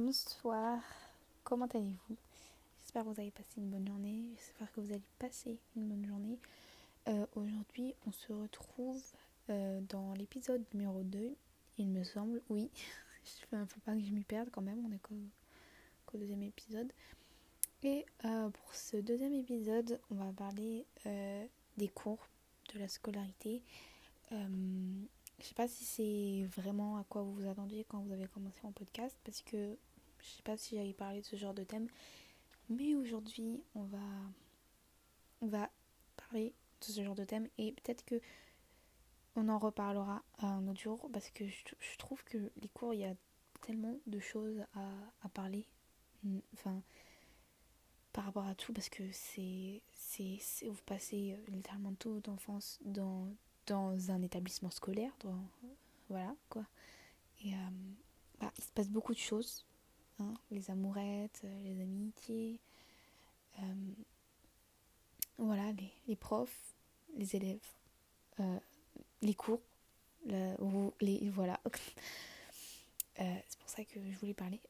Bonsoir, comment allez-vous? J'espère que vous avez passé une bonne journée, j'espère que vous allez passer une bonne journée. Euh, aujourd'hui, on se retrouve euh, dans l'épisode numéro 2, il me semble, oui. Il ne faut pas que je m'y perde quand même, on est qu'au deuxième épisode. Et euh, pour ce deuxième épisode, on va parler des cours, de la scolarité. Je sais pas si c'est vraiment à quoi vous vous attendiez quand vous avez commencé mon podcast parce que je sais pas si j'avais parlé de ce genre de thème. Mais aujourd'hui, on va on va parler de ce genre de thème et peut-être que on en reparlera un autre jour parce que je, trouve que les cours, il y a tellement de choses à, à parler. Enfin, par rapport à tout parce que c'est c'est vous passez littéralement toute d'enfance dans dans un établissement scolaire, voilà quoi. Et euh, bah, il se passe beaucoup de choses, hein, les amourettes, euh, les amitiés, euh, voilà, les, profs, les élèves, les cours, les, voilà. c'est pour ça que je voulais parler.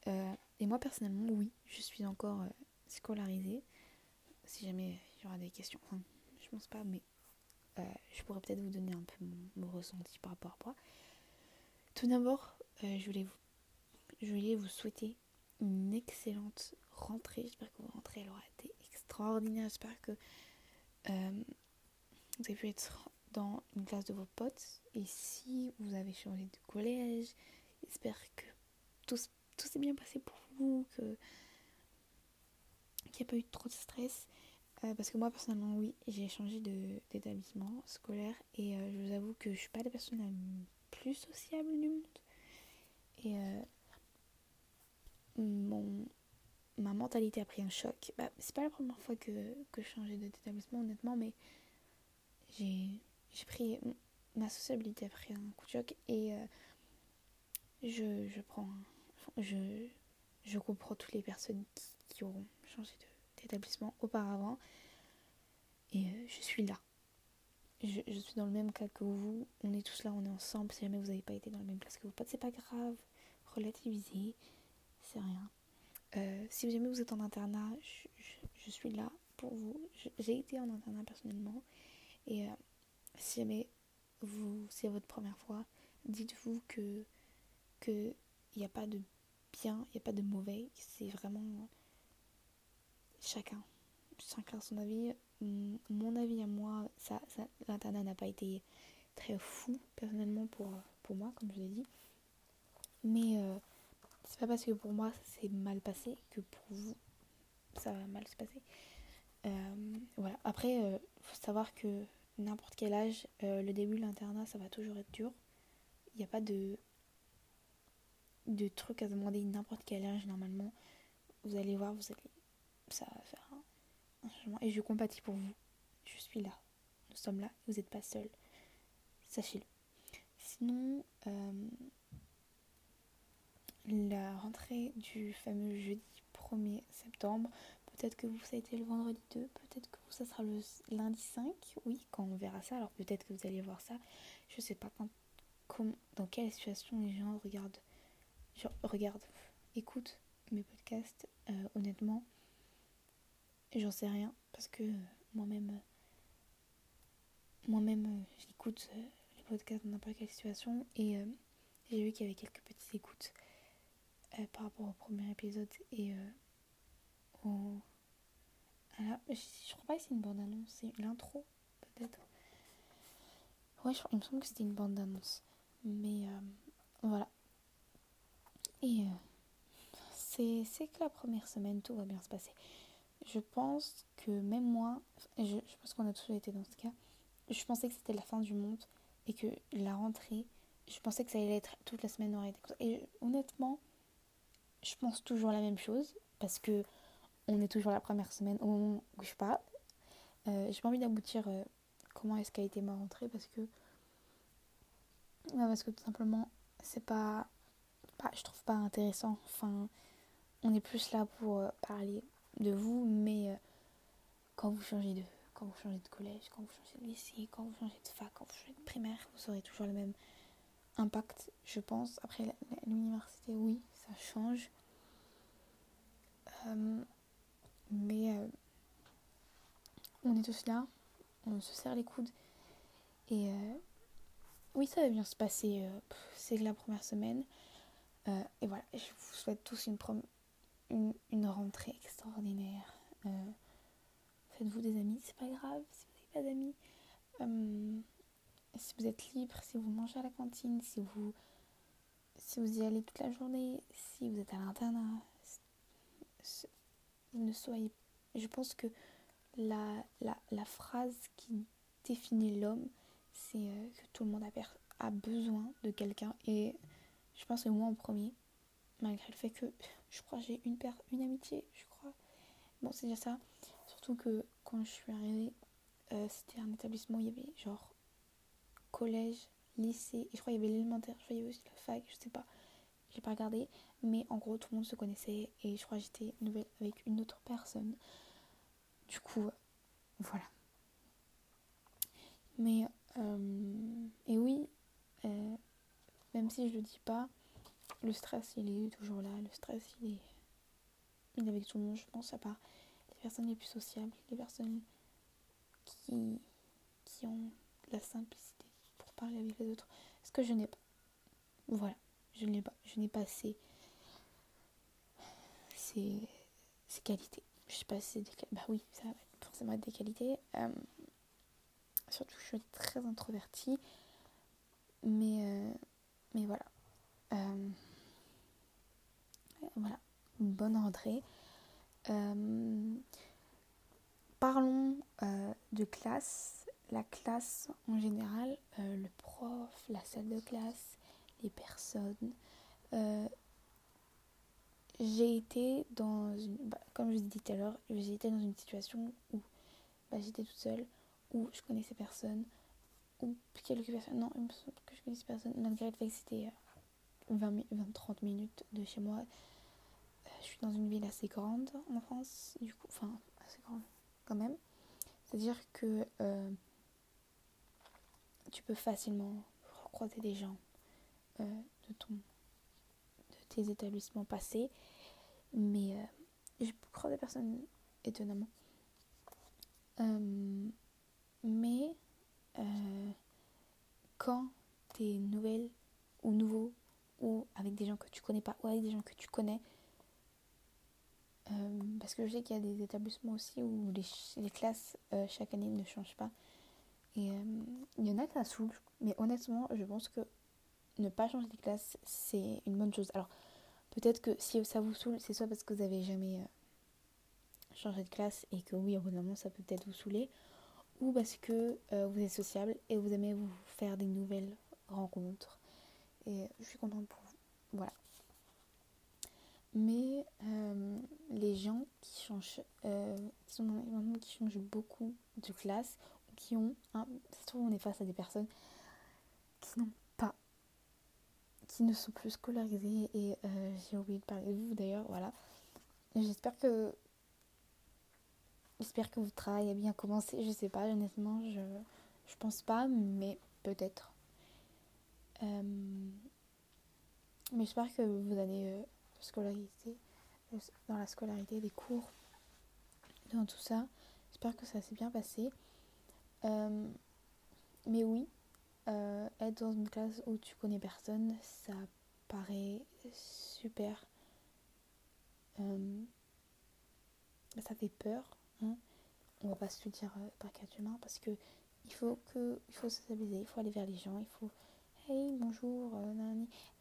et moi personnellement, oui, je suis encore scolarisée. Si jamais il y aura des questions, enfin, je pense pas, mais euh, je pourrais peut-être vous donner un peu mon, ressenti par rapport à moi. Tout d'abord, euh, je voulais vous souhaiter une excellente rentrée. J'espère que votre rentrée elle aura été extraordinaire. J'espère que euh, vous avez pu être dans une classe de vos potes. Et si vous avez changé de collège, j'espère que tout, tout s'est bien passé pour vous, que qu'il n'y a pas eu trop de stress. Euh, parce que moi personnellement oui j'ai changé d'établissement scolaire et euh, je vous avoue que je suis pas la personne la plus sociable du monde et mon ma mentalité a pris un choc bah, c'est pas la première fois que, que je changeais d'établissement honnêtement mais j'ai j'ai pris ma sociabilité a pris un coup de choc et je, je prends je je comprends toutes les personnes qui, qui auront changé de établissement auparavant. Et euh, je suis là. Je, suis dans le même cas que vous. On est tous là, on est ensemble. Si jamais vous n'avez pas été dans la même classe que vos potes, c'est pas grave. Relativisez. C'est rien. Euh, si jamais vous êtes en internat, je, suis là pour vous. J'ai été en internat personnellement. Et euh, si jamais vous, c'est votre première fois, dites-vous que qu'il n'y a pas de bien, il n'y a pas de mauvais. C'est vraiment chacun. Chacun son avis. Mon avis à moi, ça, ça l'internat n'a pas été très fou personnellement pour, pour moi, comme je l'ai dit. Mais euh, c'est pas parce que pour moi ça s'est mal passé que pour vous ça va mal se passer. Euh, voilà. Après, il euh, faut savoir que n'importe quel âge, le début de l'internat, ça va toujours être dur. Il n'y a pas de, de truc à demander n'importe quel âge normalement. Vous allez voir, vous allez ça va faire un, changement. Et je compatis pour vous. Je suis là. Nous sommes là. Vous n'êtes pas seul. Sachez-le. Sinon, euh, la rentrée du fameux jeudi 1er septembre, peut-être que vous, ça a été le vendredi 2, peut-être que vous, ça sera le lundi 5. Oui, quand on verra ça. Alors peut-être que vous allez voir ça. Je sais pas quand, dans quelle situation les gens regardent, genre, regardent, écoutent mes podcasts. Euh, honnêtement, J'en sais rien parce que moi-même, moi-même, j'écoute euh, les podcasts dans n'importe quelle situation et euh, j'ai vu qu'il y avait quelques petites écoutes euh, par rapport au premier épisode et au. je, crois pas que c'est une bande-annonce, c'est l'intro peut-être. Ouais, je, il me semble que c'était une bande-annonce. Mais voilà. Et c'est que la première semaine, tout va bien se passer je pense que même moi, je, je pense qu'on a tous été dans ce cas, je pensais que c'était la fin du monde et que la rentrée, je pensais que ça allait être toute la semaine aurait. Et honnêtement, je pense toujours la même chose parce que on est toujours la première semaine au moment où je parle. Euh, j'ai pas envie d'aboutir euh, comment est-ce qu'a été ma rentrée parce que parce que tout simplement c'est pas, pas je trouve pas intéressant. Enfin, on est plus là pour euh, parler de vous, mais euh, quand vous changez de quand vous changez de collège, quand vous changez de lycée, quand vous changez de fac, quand vous changez de primaire, vous aurez toujours le même impact, je pense. Après l'université, oui, change. mais on est tous là, on se serre les coudes. Et oui, ça va bien se passer. c'est la première semaine. et voilà, je vous souhaite tous une, une, une rentrée extraordinaire. Faites-vous des amis, c'est pas grave si vous n'avez pas d'amis. Euh, si vous êtes libre, si vous mangez à la cantine, si vous, si vous y allez toute la journée, si vous êtes à l'internat, ne soyez. Je pense que la, la, la phrase qui définit l'homme, c'est euh, que tout le monde a, a besoin de quelqu'un. Et je pense que moi en premier, malgré le fait que je crois j'ai une, une amitié, je crois. Bon, c'est déjà ça. Surtout que quand je suis arrivée, euh, c'était un établissement où il y avait genre collège, lycée, et je crois qu'il y avait l'élémentaire, je crois y avait aussi la fac, je sais pas, j'ai pas regardé, mais en gros tout le monde se connaissait et je crois que j'étais nouvelle avec une autre personne. Du coup, voilà. Mais, euh, et oui, euh, même si je le dis pas, le stress il est toujours là, le stress il est, il est avec tout le monde, je pense, à part les personnes les plus sociables, les personnes qui, qui ont la simplicité parler avec les autres. Ce que je n'ai pas. Voilà, je n'ai pas. Je n'ai pas assez ces, qualités. Je sais pas si c'est des qualités. Bah oui, ça va forcément être des qualités. Euh, surtout je suis très introvertie. Mais, euh, mais voilà. Euh, voilà. Bonne rentrée. Parlons de classe. La classe en général, euh, le prof, la salle de classe, les personnes. Euh, j'ai été dans une. Bah, comme je vous dit tout à l'heure, j'ai été dans une situation où bah, j'étais toute seule, où je connaissais personne, ou quelques. Non, il me semble que je connaissais personne, malgré le fait que c'était 20-30 minutes de chez moi. je suis dans une ville assez grande en France, du coup, enfin, assez grande même. C'est-à-dire que euh, tu peux facilement croiser des gens euh, de, ton, de tes établissements passés, mais euh, je crois des personnes étonnamment. mais quand tu es nouvelle ou nouveau ou avec des gens que tu connais pas ou avec des gens que tu connais, euh, parce que je sais qu'il y a des établissements aussi où les, classes euh, chaque année ne changent pas. Et euh, il y en a qui ça saoule. Mais honnêtement, je pense que ne pas changer de classe, c'est une bonne chose. Alors, peut-être que si ça vous saoule, c'est soit parce que vous n'avez jamais changé de classe et que oui, au bout d'un moment, ça peut peut-être vous saouler. Ou parce que vous êtes sociable et vous aimez vous faire des nouvelles rencontres. Et je suis contente pour vous. Voilà. Mais euh, les gens qui changent, euh, qui, sont qui changent beaucoup de classe, qui ont, hein, souvent on est face à des personnes qui n'ont pas, qui ne sont plus scolarisées et euh, j'ai oublié de parler de vous d'ailleurs, voilà. J'espère que j'espère que votre travail a bien commencé, je sais pas, honnêtement, je, je pense pas, mais peut-être. mais j'espère que vous allez scolarité, dans la scolarité, des cours, dans tout ça. J'espère que ça s'est bien passé. Euh, mais oui, euh, être dans une classe où tu connais personne, ça paraît super. Euh, ça fait peur. Hein. On va pas se le dire par quatre humain parce que il faut que il faut s'amuser, il faut aller vers les gens, il faut hey bonjour,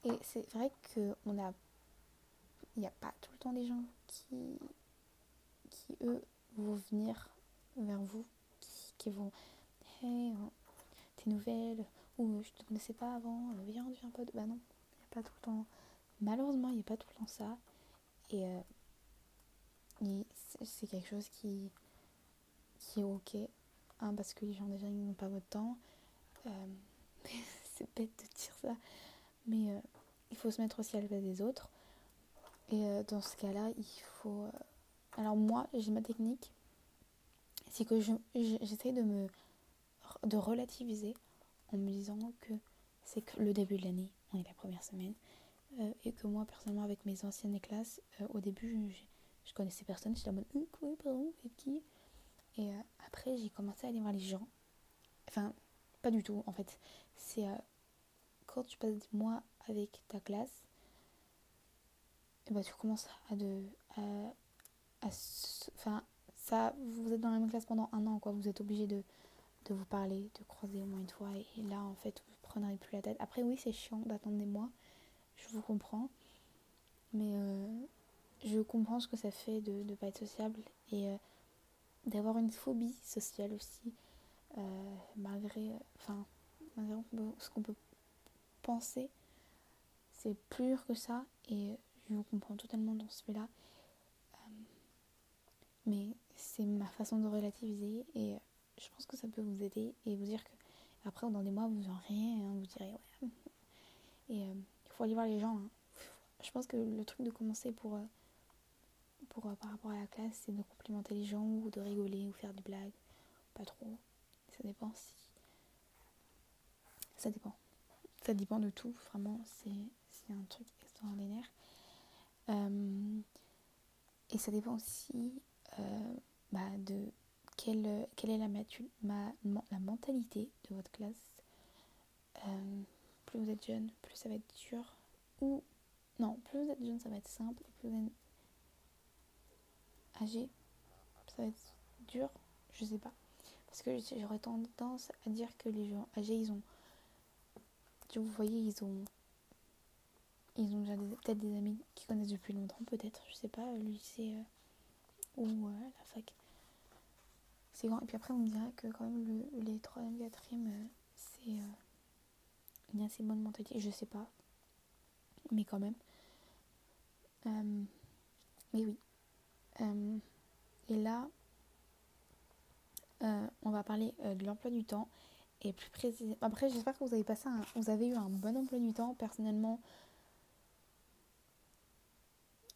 et c'est vrai qu'on a il n'y a pas tout le temps des gens qui, qui eux, vont venir vers vous, qui, vont Hey, euh, tes nouvelles, ou je te connaissais pas avant, euh, viens, viens pas. De... Bah non, il n'y a pas tout le temps. Malheureusement, il n'y a pas tout le temps ça. Et, euh, c'est quelque chose qui, qui est ok, hein, parce que les gens déjà ils n'ont pas votre temps. c'est bête de dire ça, mais il faut se mettre aussi à la place des autres. Et euh, dans ce cas-là, il faut... Euh, alors moi, j'ai ma technique, c'est que j'essaie de me de relativiser en me disant que c'est que le début de l'année, on est la première semaine, euh, et que moi personnellement avec mes anciennes classes, au début je connaissais personne, j'étais en mode, hum, quoi, pardon, êtes qui? Et euh, après, j'ai commencé à aller voir les gens. Enfin, pas du tout, en fait. C'est euh, quand tu passes des mois avec ta classe, et bah, tu commences à de. À, enfin, ça, vous êtes dans la même classe pendant un an, quoi. Vous êtes obligé de, de vous parler, de croiser au moins une fois. Et là, en fait, vous ne prendrez plus la tête. Après, oui, c'est chiant d'attendre des mois. Je vous comprends. Mais euh, je comprends ce que ça fait de ne pas être sociable et euh, d'avoir une phobie sociale aussi, euh, malgré, enfin, malgré ce qu'on peut penser. C'est plus dur que ça et je vous comprends totalement dans ce fait-là. mais c'est ma façon de relativiser et je pense que ça peut vous aider et vous dire que après dans des mois vous en rien, hein, vous direz ouais. Et il faut aller voir les gens. Hein je pense que le truc de commencer pour, euh, pour euh, par rapport à la classe, c'est de complimenter les gens ou de rigoler ou faire des blagues. Pas trop. Ça dépend si. Ça dépend. Ça dépend de tout, vraiment. C'est un truc extraordinaire. Euh, et ça dépend aussi bah, de quelle, quelle est la, ma, la mentalité de votre classe. plus vous êtes jeune, plus ça va être dur. Ou non, plus vous êtes jeune, ça va être simple. Plus vous êtes âgé, ça va être dur. Je sais pas. Parce que j'aurais tendance à dire que les gens âgés, ils ont. Vous voyez, ils ont. Ils ont déjà peut-être des amis qui connaissent depuis longtemps, peut-être. Je sais pas, le lycée euh, ou euh, la fac. C'est grand. Et puis après, on me dirait que quand même le, les 3e, 4e, euh, c'est une assez bonne mentalité. Je sais pas. Mais quand même. Euh, mais oui. Euh, et là, euh, on va parler de l'emploi du temps. Et plus précisément. Après, j'espère que vous avez passé un, vous avez eu un bon emploi du temps. Personnellement,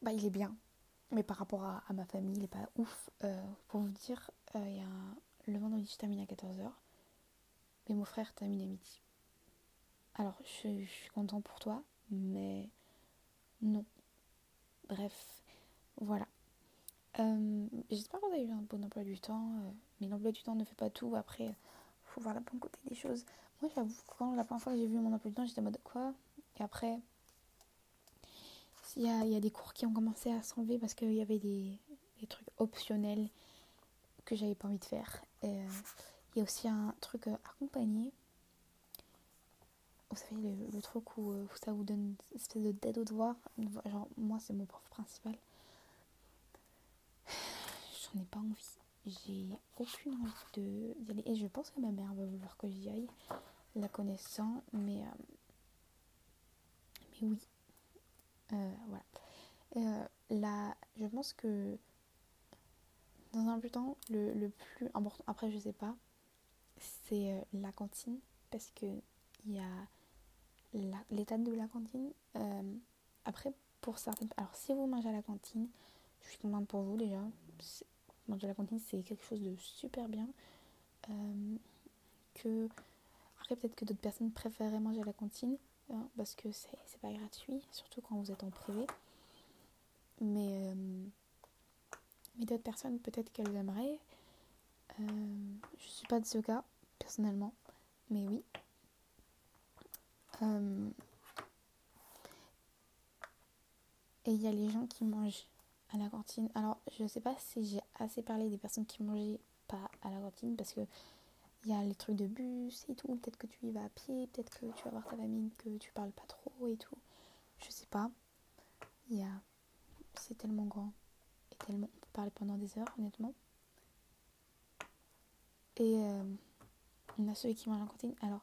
bah, il est bien. Mais par rapport à, ma famille, il est pas ouf. pour vous dire, il y a le vendredi, je termine à 14h. Mais mon frère termine à midi. Alors, je, suis content pour toi, mais non. Bref, voilà. Euh, j'espère que vous avez eu un bon emploi du temps, euh, mais l'emploi du temps ne fait pas tout. Après, il faut voir la bonne côté des choses. Moi, j'avoue, quand la première fois que j'ai vu mon emploi du temps, j'étais en mode quoi? Et après, il y a, y a, des cours qui ont commencé à s'enlever parce qu'il y avait des, trucs optionnels que j'avais pas envie de faire. Euh, il y a aussi un truc accompagné vous savez, le, truc où, euh, ça vous donne une espèce de dead au devoir. Genre, moi, c'est mon prof principal. J'en ai pas envie. J'ai aucune envie d'y aller. Et je pense que ma mère va vouloir que j'y aille, la connaissant. Mais, euh, mais oui. Euh, voilà. là, je pense que dans un plus temps, le, plus important, après, je sais pas, c'est la cantine. Parce que il y a l'état de la cantine. Euh, après, pour certaines... Alors, si vous mangez à la cantine, je suis contente pour vous déjà. Manger à la cantine, c'est quelque chose de super bien. Euh, que... Après, peut-être que d'autres personnes préféreraient manger à la cantine. Parce que c'est pas gratuit, surtout quand vous êtes en privé. Mais, euh, mais d'autres personnes, peut-être qu'elles aimeraient. je suis pas de ce cas, personnellement. Mais oui, euh, et il y a les gens qui mangent à la cantine. Alors, je sais pas si j'ai assez parlé des personnes qui mangeaient pas à la cantine parce que il y a les trucs de bus et tout. Peut-être que tu y vas à pied, peut-être que tu vas voir ta famille, que tu parles pas trop et tout. Je sais pas. Il y a. C'est tellement grand et tellement. On peut parler pendant des heures, honnêtement. Et euh, en a ceux qui mangent la cantine. Alors,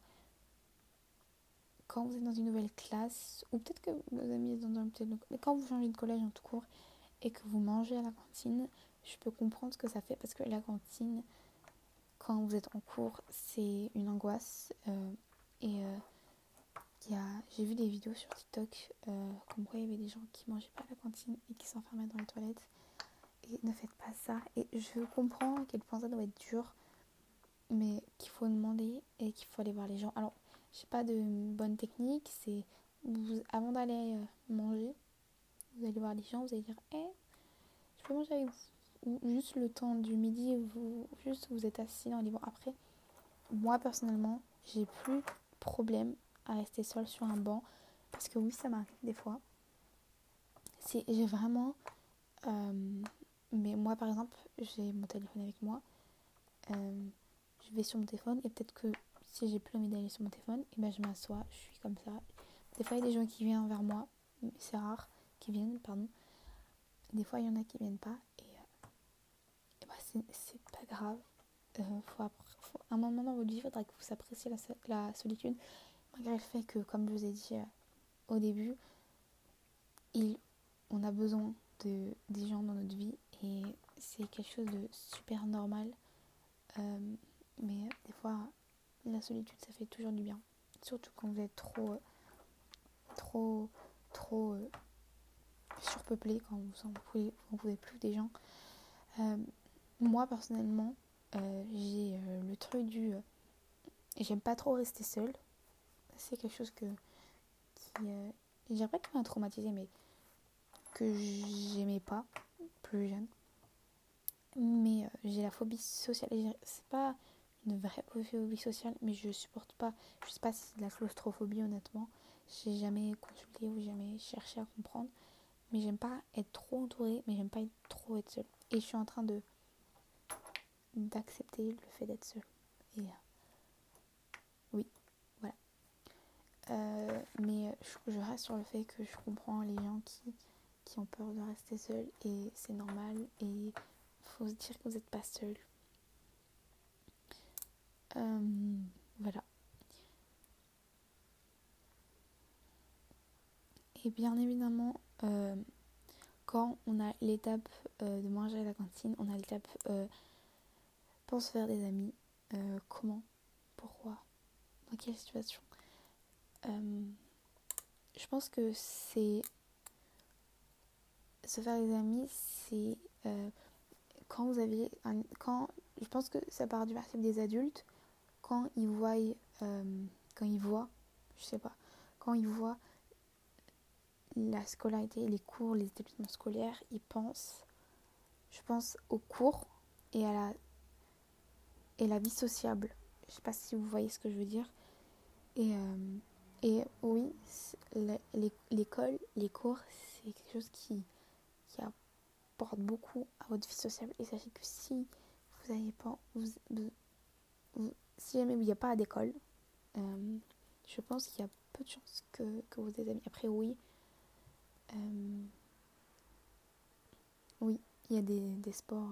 quand vous êtes dans une nouvelle classe, ou peut-être que vos amis sont dans petit mais quand vous changez de collège en tout court et que vous mangez à la cantine, je peux comprendre ce que ça fait parce que la cantine, quand vous êtes en cours, c'est une angoisse. Euh, et euh, j'ai vu des vidéos sur TikTok euh, comme quoi il y avait des gens qui mangeaient pas à la cantine et qui s'enfermaient dans les toilettes. Et ne faites pas ça. Et je comprends à quel point ça doit être dur, mais qu'il faut demander et qu'il faut aller voir les gens. Alors, je sais pas de bonne technique, c'est avant d'aller euh, manger, vous allez voir les gens, vous allez dire hé, je peux manger avec vous. Ou juste le temps du midi, vous, êtes assis dans les bancs. Après, moi personnellement, j'ai plus problème à rester seule sur un banc. Parce que oui, ça m'arrive des fois. J'ai vraiment... Euh, mais moi, par exemple, j'ai mon téléphone avec moi. Euh, je vais sur mon téléphone et peut-être que si j'ai plus envie d'aller sur mon téléphone, et eh ben je m'assois, je suis comme ça. Des fois, il y a des gens qui viennent vers moi, c'est rare, qui viennent, pardon. Des fois, il y en a qui viennent pas, c'est pas grave. Euh, faut, à un moment dans votre vie, il faudra que vous appréciez la, solitude, malgré le fait que, comme je vous ai dit euh, au début, on a besoin de, des gens dans notre vie, et c'est quelque chose de super normal. mais des fois, la solitude, ça fait toujours du bien. Surtout quand vous êtes trop, euh, trop, trop euh, surpeuplé, quand vous vous pouvez plus des gens. Euh, moi, personnellement, j'ai le truc du... J'aime pas trop rester seule. C'est quelque chose que... Pas qui m'a traumatisé, mais que j'aimais pas plus jeune. Mais j'ai la phobie sociale. C'est pas une vraie phobie sociale, mais je supporte pas. Je sais pas si c'est de la claustrophobie, honnêtement. J'ai jamais consulté ou jamais cherché à comprendre. Mais j'aime pas être trop entourée, mais j'aime pas être trop être seule. Et je suis en train de d'accepter le fait d'être seule. Et euh, oui, voilà. Euh, mais je, je, reste sur le fait que je comprends les gens qui, ont peur de rester seuls et c'est normal. Et faut se dire que vous n'êtes pas seul euh, voilà. Et bien évidemment, euh, quand on a l'étape euh, de manger à la cantine, on a l'étape pense faire des amis. comment Pourquoi Dans quelle situation Je pense que c'est se faire des amis, c'est quand vous avez un, quand je pense que ça part du principe des adultes quand ils voient, euh, quand ils voient, je sais pas, quand ils voient la scolarité, les cours, les établissements scolaires, ils pensent, je pense, aux cours et à la, et la vie sociable. Je sais pas si vous voyez ce que je veux dire. Et, euh, et oui, l'école, les cours, c'est quelque chose qui, qui apporte beaucoup à votre vie sociable. Et sachez que si vous n'avez pas, vous, si jamais il n'y a pas d'école, euh, je pense qu'il y a peu de chances que, que vous ayez amis. Après, oui. Euh, oui, il y a des, des sports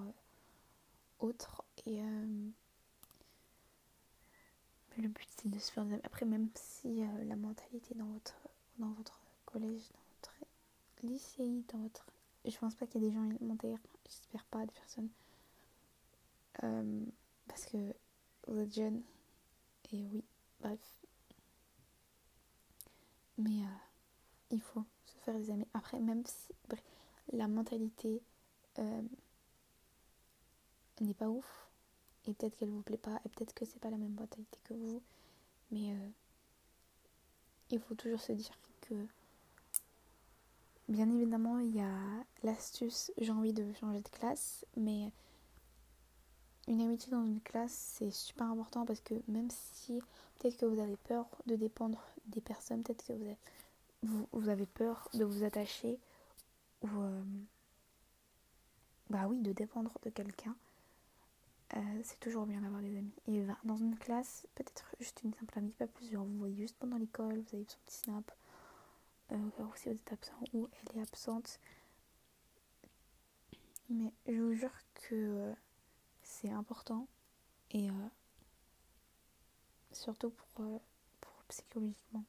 autres. Et, le but, c'est de se faire des amis. Après, même si la mentalité dans votre, dans votre collège, dans votre lycée, dans votre. Je pense pas qu'il y ait des gens élémentaires. J'espère pas, des personnes. parce que vous êtes jeune. Et oui, bref. Mais euh, il faut se faire des amis. Après, même si bref, la mentalité euh, n'est pas ouf, et peut-être qu'elle vous plaît pas, et peut-être que c'est pas la même mentalité que vous, mais euh, il faut toujours se dire que bien évidemment il y a l'astuce j'ai envie de changer de classe, mais une amitié dans une classe, c'est super important parce que même si peut-être que vous avez peur de dépendre des personnes, peut-être que vous avez, vous, avez, peur de vous attacher ou euh, bah oui, de dépendre de quelqu'un, euh, c'est toujours bien d'avoir des amis. Et dans une classe, peut-être juste une simple amie, pas plusieurs. Vous voyez juste pendant l'école, vous avez son petit snap, euh, si vous êtes absent ou elle est absente. Mais je vous jure que euh, c'est important et euh, surtout pour, pour psychologiquement.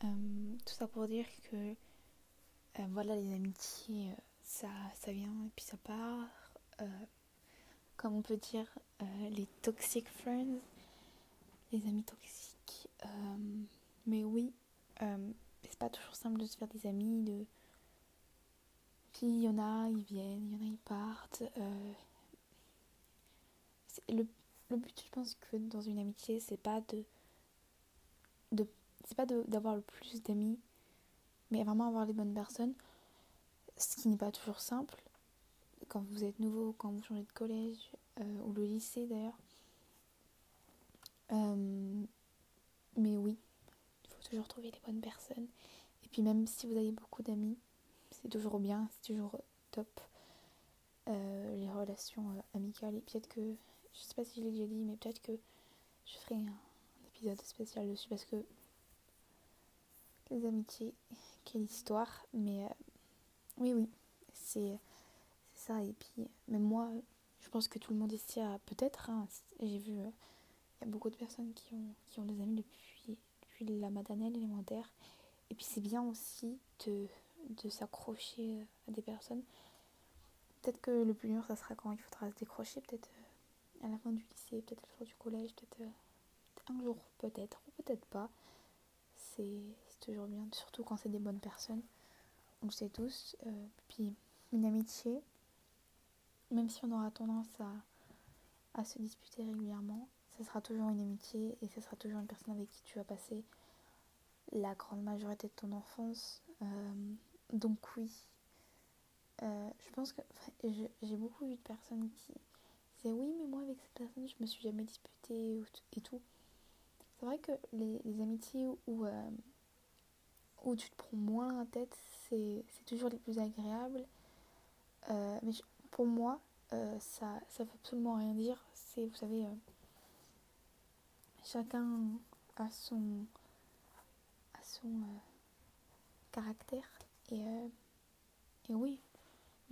Tout ça pour dire que voilà les amitiés ça, ça vient et puis ça part comme on peut dire les toxic friends les amis toxiques mais oui c'est pas toujours simple de se faire des amis de puis il y en a, ils viennent, il y en a, ils partent. Euh, le, le, but, je pense que dans une amitié, c'est pas de. de c'est pas d'avoir le plus d'amis, mais vraiment avoir les bonnes personnes. Ce qui n'est pas toujours simple quand vous êtes nouveau, quand vous changez de collège ou le lycée d'ailleurs. mais oui, il faut toujours trouver les bonnes personnes. Et puis même si vous avez beaucoup d'amis, c'est toujours bien, c'est toujours top. Euh, les relations euh, amicales et peut-être que je sais pas si je l'ai déjà dit mais peut-être que je ferai un, épisode spécial dessus parce que les amitiés quelle histoire mais euh, oui oui. C'est ça. Et puis même moi je pense que tout le monde ici a peut-être hein, j'ai vu il y a beaucoup de personnes qui ont, qui ont des amis depuis, depuis la maternelle élémentaire. Et puis c'est bien aussi de, de s'accrocher à des personnes. Peut-être que le plus dur, ça sera quand il faudra se décrocher, peut-être euh, à la fin du lycée, peut-être la fin du collège, peut-être euh, un jour, peut-être, ou peut-être pas. C'est toujours bien, surtout quand c'est des bonnes personnes. On le sait tous. Euh, puis une amitié, même si on aura tendance à, à se disputer régulièrement, ce sera toujours une amitié et ce sera toujours une personne avec qui tu vas passer la grande majorité de ton enfance. donc oui, euh, je pense que j'ai beaucoup vu de personnes qui disaient oui mais moi avec cette personne je me suis jamais disputée et tout. C'est vrai que les, amitiés où, euh, où tu te prends moins la tête c'est toujours les plus agréables. Euh, mais pour moi ça ça veut absolument rien dire. C'est vous savez chacun a son a son caractère et, et oui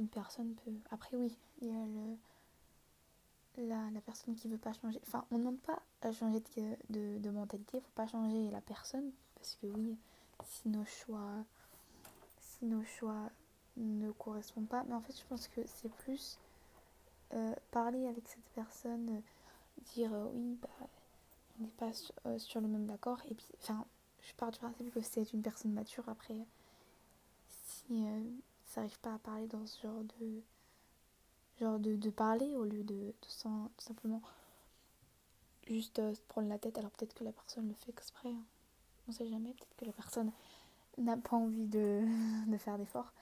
une personne peut. Après, oui, il y a le... la, la personne qui veut pas changer. Enfin, on ne pas à changer de, de, mentalité, il faut pas changer la personne. Parce que, oui, si nos choix. Si nos choix ne correspondent pas. Mais en fait, je pense que c'est plus euh, parler avec cette personne, euh, dire euh, oui, bah, on n'est pas sur, le même accord. Et puis, enfin, je pars du principe que c'est une personne mature. Après, si n'arrive pas à parler dans ce genre de genre de, parler au lieu de, sans, simplement juste euh, se prendre la tête alors peut-être que la personne le fait exprès hein. On sait jamais peut-être que la personne n'a pas envie de, de faire d'efforts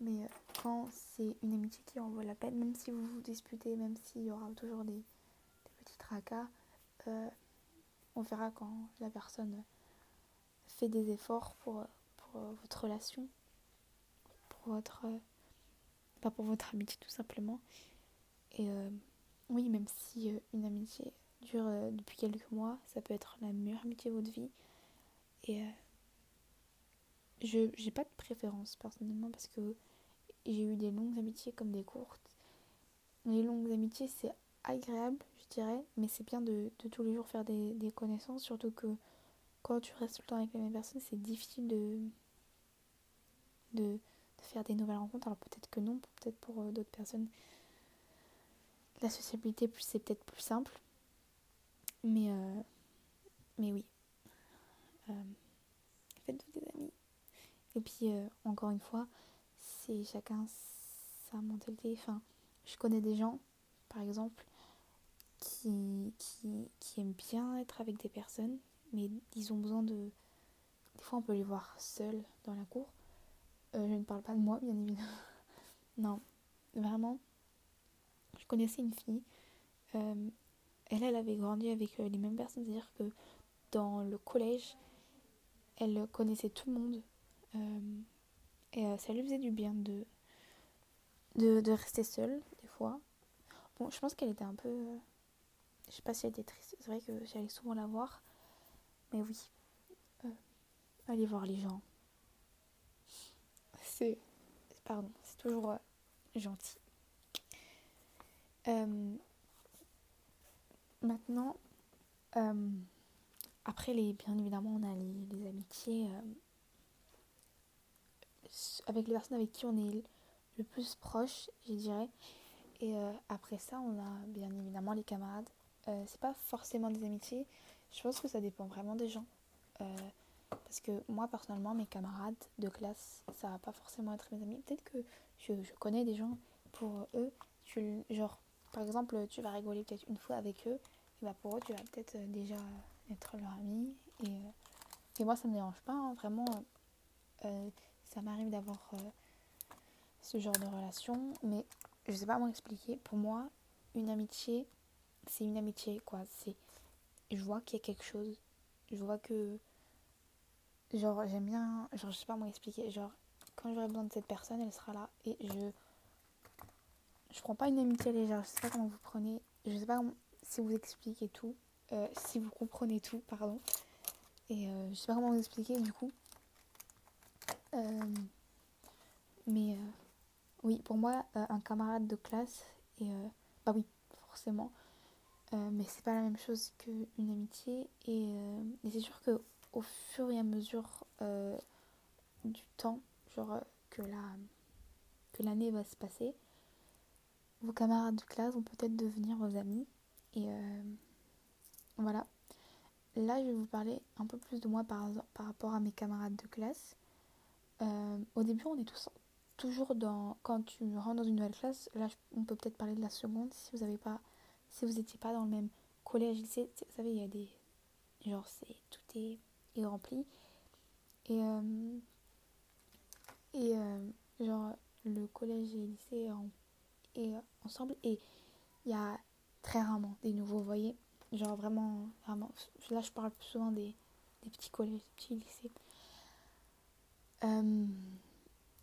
mais euh, quand c'est une amitié qui en vaut la peine même si vous vous disputez même s'il y aura toujours des, petits tracas euh, on verra quand la personne fait des efforts pour, pour votre relation pour votre euh, pas pour votre amitié tout simplement. Et euh, oui même si euh, une amitié dure depuis quelques mois ça peut être la meilleure amitié de votre vie et je j'ai pas de préférence personnellement parce que j'ai eu des longues amitiés comme des courtes les longues amitiés c'est agréable je dirais mais c'est bien de, de, tous les jours faire des, des connaissances surtout que quand tu restes tout le temps avec la même personne c'est difficile de de faire des nouvelles rencontres. Alors peut-être que non, peut-être pour euh, d'autres personnes, la sociabilité c'est peut-être plus simple. Mais, euh, mais oui. Euh, faites-vous des amis. Et puis, encore une fois, c'est chacun sa mentalité. Enfin, je connais des gens, par exemple, qui, qui, qui aiment bien être avec des personnes, mais ils ont besoin de... Des fois, on peut les voir seuls dans la cour. Euh, je ne parle pas de moi, bien évidemment. non, vraiment. Je connaissais une fille. Euh, elle, elle avait grandi avec euh, les mêmes personnes. C'est-à-dire que dans le collège, elle connaissait tout le monde. et ça lui faisait du bien de, rester seule, des fois. Bon, je pense qu'elle était un peu. je sais pas si elle était triste. C'est vrai que j'allais souvent la voir. Mais oui. allez voir les gens c'est pardon, c'est toujours euh, gentil. Euh, maintenant, euh, après les, bien évidemment, on a les, amitiés avec les personnes avec qui on est le plus proche, je dirais. Et après ça, on a bien évidemment les camarades. c'est pas forcément des amitiés. Je pense que ça dépend vraiment des gens. Parce que moi, personnellement, mes camarades de classe, ça va pas forcément être mes amis. Peut-être que je, connais des gens, pour eux, tu, genre, par exemple, tu vas rigoler peut-être une fois avec eux, et bah pour eux, tu vas peut-être euh, déjà être leur ami. Et, euh, et moi, ça me dérange pas, hein. vraiment. Euh, ça m'arrive d'avoir ce genre de relation, mais je sais pas comment expliquer. Pour moi, une amitié, c'est une amitié, quoi. C'est, je vois qu'il y a quelque chose. Je vois que, genre, j'aime bien, genre, je sais pas comment expliquer. Genre, quand j'aurai besoin de cette personne, elle sera là. Et je, je prends pas une amitié légère. Je sais pas comment vous prenez. Je sais pas si vous expliquez tout. Euh, si vous comprenez tout, pardon. Et euh, je sais pas comment vous expliquer du coup. Euh, mais oui, pour moi, un camarade de classe, et bah oui, forcément. mais c'est pas la même chose qu'une amitié. Et, c'est sûr que au fur et à mesure du temps, genre que la que l'année va se passer, vos camarades de classe vont peut-être devenir vos amis. Et voilà. Là, je vais vous parler un peu plus de moi par, rapport à mes camarades de classe. Euh, au début, on est tous, toujours dans. Quand tu rentres dans une nouvelle classe, là, on peut peut-être parler de la seconde si vous avez pas. Si vous n'étiez pas dans le même collège, lycée. Vous savez, il y a des. Genre, c'est tout est, est rempli. Et. Euh, et. Euh, genre, le collège et le lycée est, ensemble. Et il y a très rarement des nouveaux, vous voyez. Genre vraiment, vraiment. Là, je parle souvent des, des petits collèges, des petits lycées. Euh,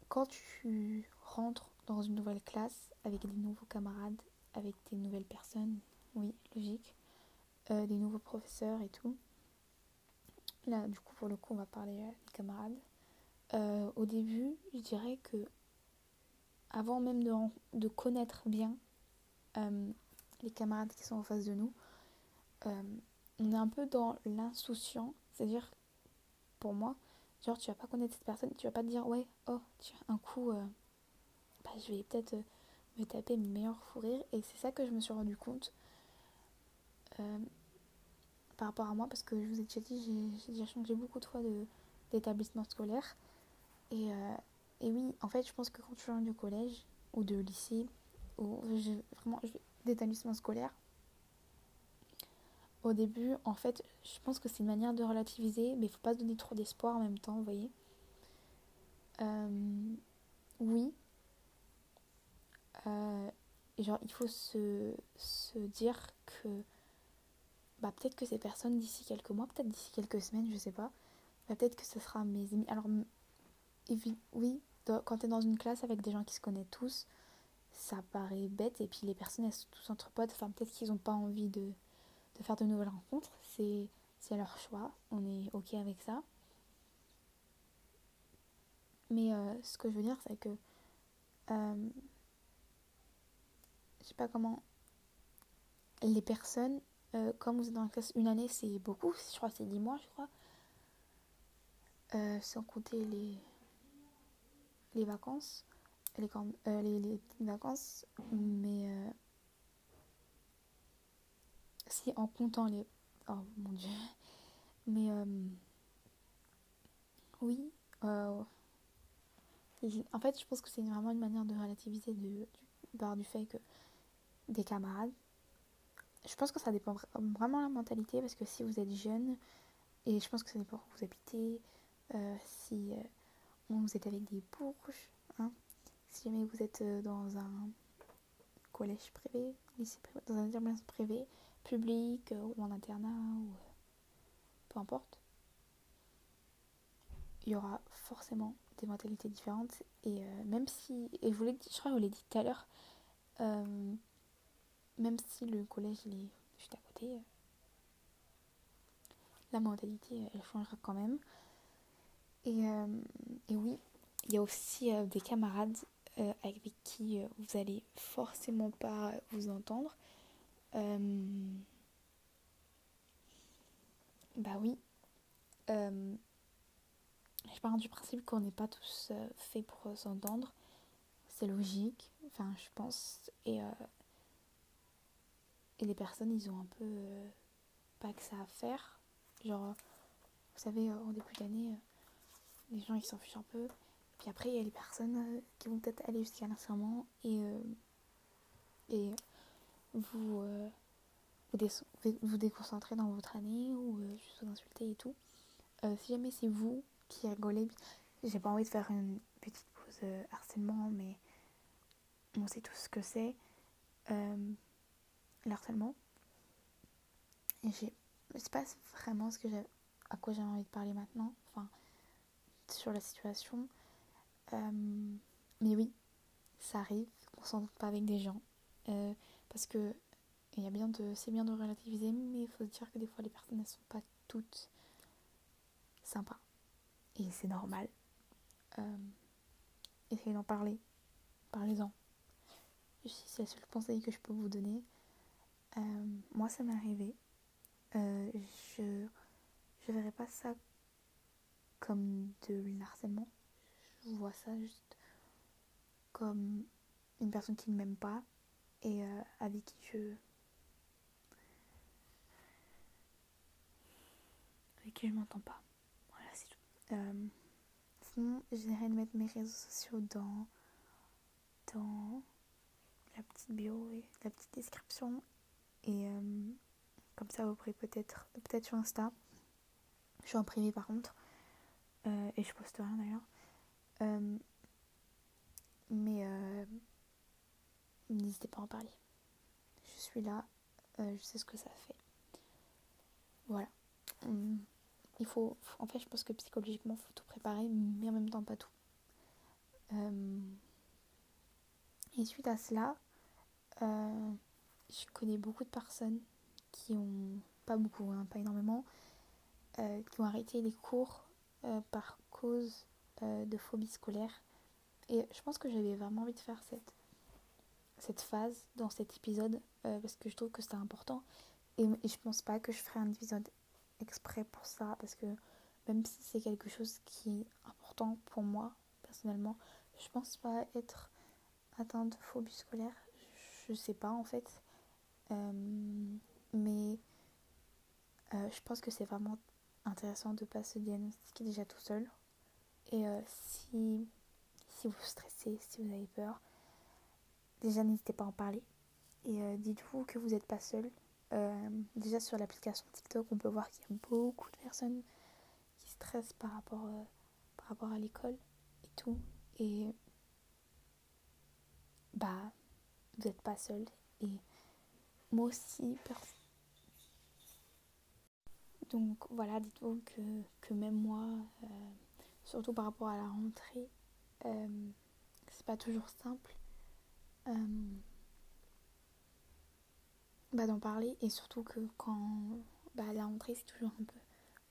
quand tu rentres dans une nouvelle classe avec des nouveaux camarades, avec des nouvelles personnes, oui, logique, euh, des nouveaux professeurs et tout. Là, du coup, pour le coup, on va parler euh, des camarades. au début, je dirais que avant même de, de connaître bien les camarades qui sont en face de nous, euh, on est un peu dans l'insouciant, c'est-à-dire pour moi, genre tu vas pas connaître cette personne, tu vas pas te dire ouais, oh, tiens, un coup, euh, bah, je vais peut-être euh, me taper mes meilleurs fous et c'est ça que je me suis rendu compte par rapport à moi, parce que je vous ai déjà dit, j'ai déjà changé beaucoup de fois d'établissement scolaire, et, et oui, en fait, je pense que quand tu changes de collège ou de lycée, ou vraiment d'établissement scolaire, au début, en fait, je pense que c'est une manière de relativiser, mais il faut pas se donner trop d'espoir en même temps, vous voyez. Euh, oui. Euh, genre, il faut se, dire que bah, peut-être que ces personnes d'ici quelques mois, peut-être d'ici quelques semaines, je sais pas, bah, peut-être que ce sera mes amis. Alors, oui, quand tu es dans une classe avec des gens qui se connaissent tous, ça paraît bête, et puis les personnes, elles sont tous entre potes, enfin, peut-être qu'ils n'ont pas envie de de faire de nouvelles rencontres. C'est, leur choix. On est OK avec ça. Mais euh, ce que je veux dire, c'est que. Euh, je sais pas comment. Les personnes, euh, comme vous êtes dans la classe une année, c'est beaucoup. Je crois c'est 10 mois, je crois. sans compter les, les vacances. Les, les, les vacances. Mais si en comptant les... Oh mon dieu. Mais euh, oui. Euh, en fait, je pense que c'est vraiment une manière de relativiser de, du, par du fait que des camarades. Je pense que ça dépend vraiment de la mentalité parce que si vous êtes jeune, et je pense que ça dépend où vous habitez, euh, si vous êtes avec des bourges, hein, si jamais vous êtes dans un collège privé, lycée privé, dans un établissement privé, public euh, ou en internat ou euh, peu importe, il y aura forcément des mentalités différentes. Et euh, même si et je vous dit, je crois que je vous l'ai dit tout à l'heure même si le collège il est juste à côté la mentalité elle changera quand même. Et, et oui il y a aussi des camarades avec qui vous allez forcément pas vous entendre euh, bah oui. Euh, je pars du principe qu'on n'est pas tous euh, faits pour s'entendre. C'est logique, enfin je pense. Et, et les personnes, ils ont un peu pas que ça à faire. Genre, vous savez, en début d'année, les gens ils s'en fichent un peu. Puis après, il y a les personnes qui vont peut-être aller jusqu'à l'instant et, et vous, euh, vous, vous, déconcentrer dans votre année ou euh, juste vous insulter et tout. Euh, si jamais c'est vous qui rigolez, j'ai pas envie de faire une petite pause harcèlement, mais on sait tout ce que c'est euh, l'harcèlement. Et c'est pas vraiment ce que à quoi j'ai envie de parler maintenant, enfin, sur la situation. Euh, mais oui, ça arrive, on s'entend pas avec des gens. Euh, parce que c'est bien de relativiser, mais il faut dire que des fois les personnes ne sont pas toutes sympas. Et c'est normal. Euh, essayez d'en parler. Parlez-en. C'est le seul conseil que je peux vous donner. Euh, moi, ça m'est arrivé. Euh, je je verrais pas ça comme de l'harcèlement. Je vois ça juste comme une personne qui ne m'aime pas et euh, avec qui je avec qui je m'entends pas. Voilà, c'est tout. Euh, sinon, j'essaierai de mettre mes réseaux sociaux dans dans la petite bio et la petite description et euh, comme ça vous pourrez peut-être peut-être sur Insta. Je suis en privé par contre euh, et je poste rien d'ailleurs. mais n'hésitez pas à en parler. Je suis là, euh, je sais ce que ça fait. Voilà. Hum, il faut, en fait, je pense que psychologiquement, il faut tout préparer, mais en même temps, pas tout. Hum, et suite à cela, euh, je connais beaucoup de personnes qui ont, pas beaucoup, hein, pas énormément, euh, qui ont arrêté les cours par cause de phobie scolaire. Et je pense que j'avais vraiment envie de faire cette cette phase dans cet épisode euh, parce que je trouve que c'est important. Et, je pense pas que je ferai un épisode exprès pour ça parce que même si c'est quelque chose qui est important pour moi personnellement je pense pas être atteinte de phobie scolaire. Je, sais pas en fait. Euh, mais euh, je pense que c'est vraiment intéressant de pas se diagnostiquer déjà tout seul. Et si si vous stressez si vous avez peur déjà n'hésitez pas à en parler. Et euh, dites-vous que vous n'êtes pas seul. Euh, déjà sur l'application TikTok, on peut voir qu'il y a beaucoup de personnes qui stressent par rapport, euh, par rapport à l'école et tout. Et bah, vous n'êtes pas seul. Et moi aussi, donc voilà, dites-vous que, que, même moi, surtout par rapport à la rentrée, c'est pas toujours simple. Euh, bah, d'en parler et surtout que quand bah, la rentrée c'est toujours un peu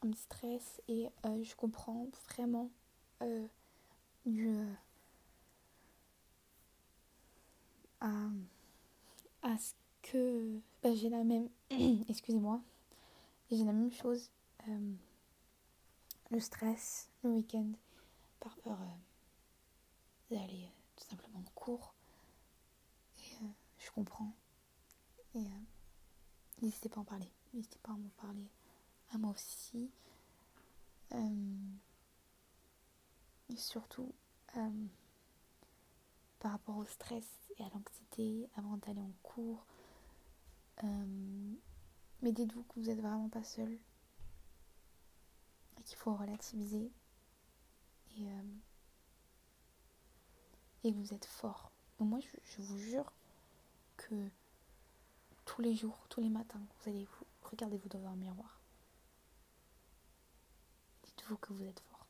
un petit stress et euh, je comprends vraiment euh, à, à ce que bah, j'ai la même excusez-moi j'ai la même chose le stress le week-end par peur d'aller tout simplement en cours comprends. Et euh, n'hésitez pas à en parler. N'hésitez pas à m'en parler à moi aussi. Euh, et surtout, euh, par rapport au stress et à l'anxiété avant d'aller en cours. mais dites-vous que vous n'êtes vraiment pas seul. Et qu'il faut relativiser. Et, et que vous êtes fort. Moi, je vous jure tous les jours, tous les matins, vous allez vous regardez-vous dans un miroir. Dites-vous que vous êtes fort.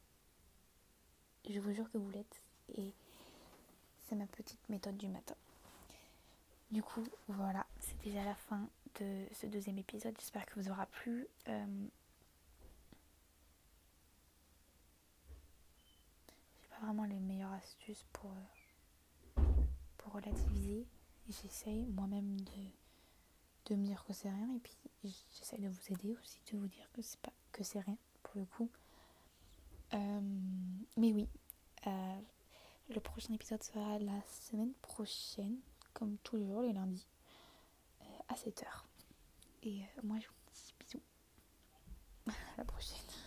Je vous jure que vous l'êtes et c'est ma petite méthode du matin. Du coup, voilà, c'est déjà la fin de ce deuxième épisode. J'espère que vous aura plu. Euh, j'ai pas vraiment les meilleures astuces pour, euh, pour relativiser j'essaye moi-même de, de me dire que c'est rien et puis j'essaye de vous aider aussi, de vous dire que c'est pas que c'est rien pour le coup. Euh, mais oui, euh, le prochain épisode sera la semaine prochaine, comme tous les jours, les lundis, euh, à 7h. Et moi je vous dis bisous. à la prochaine.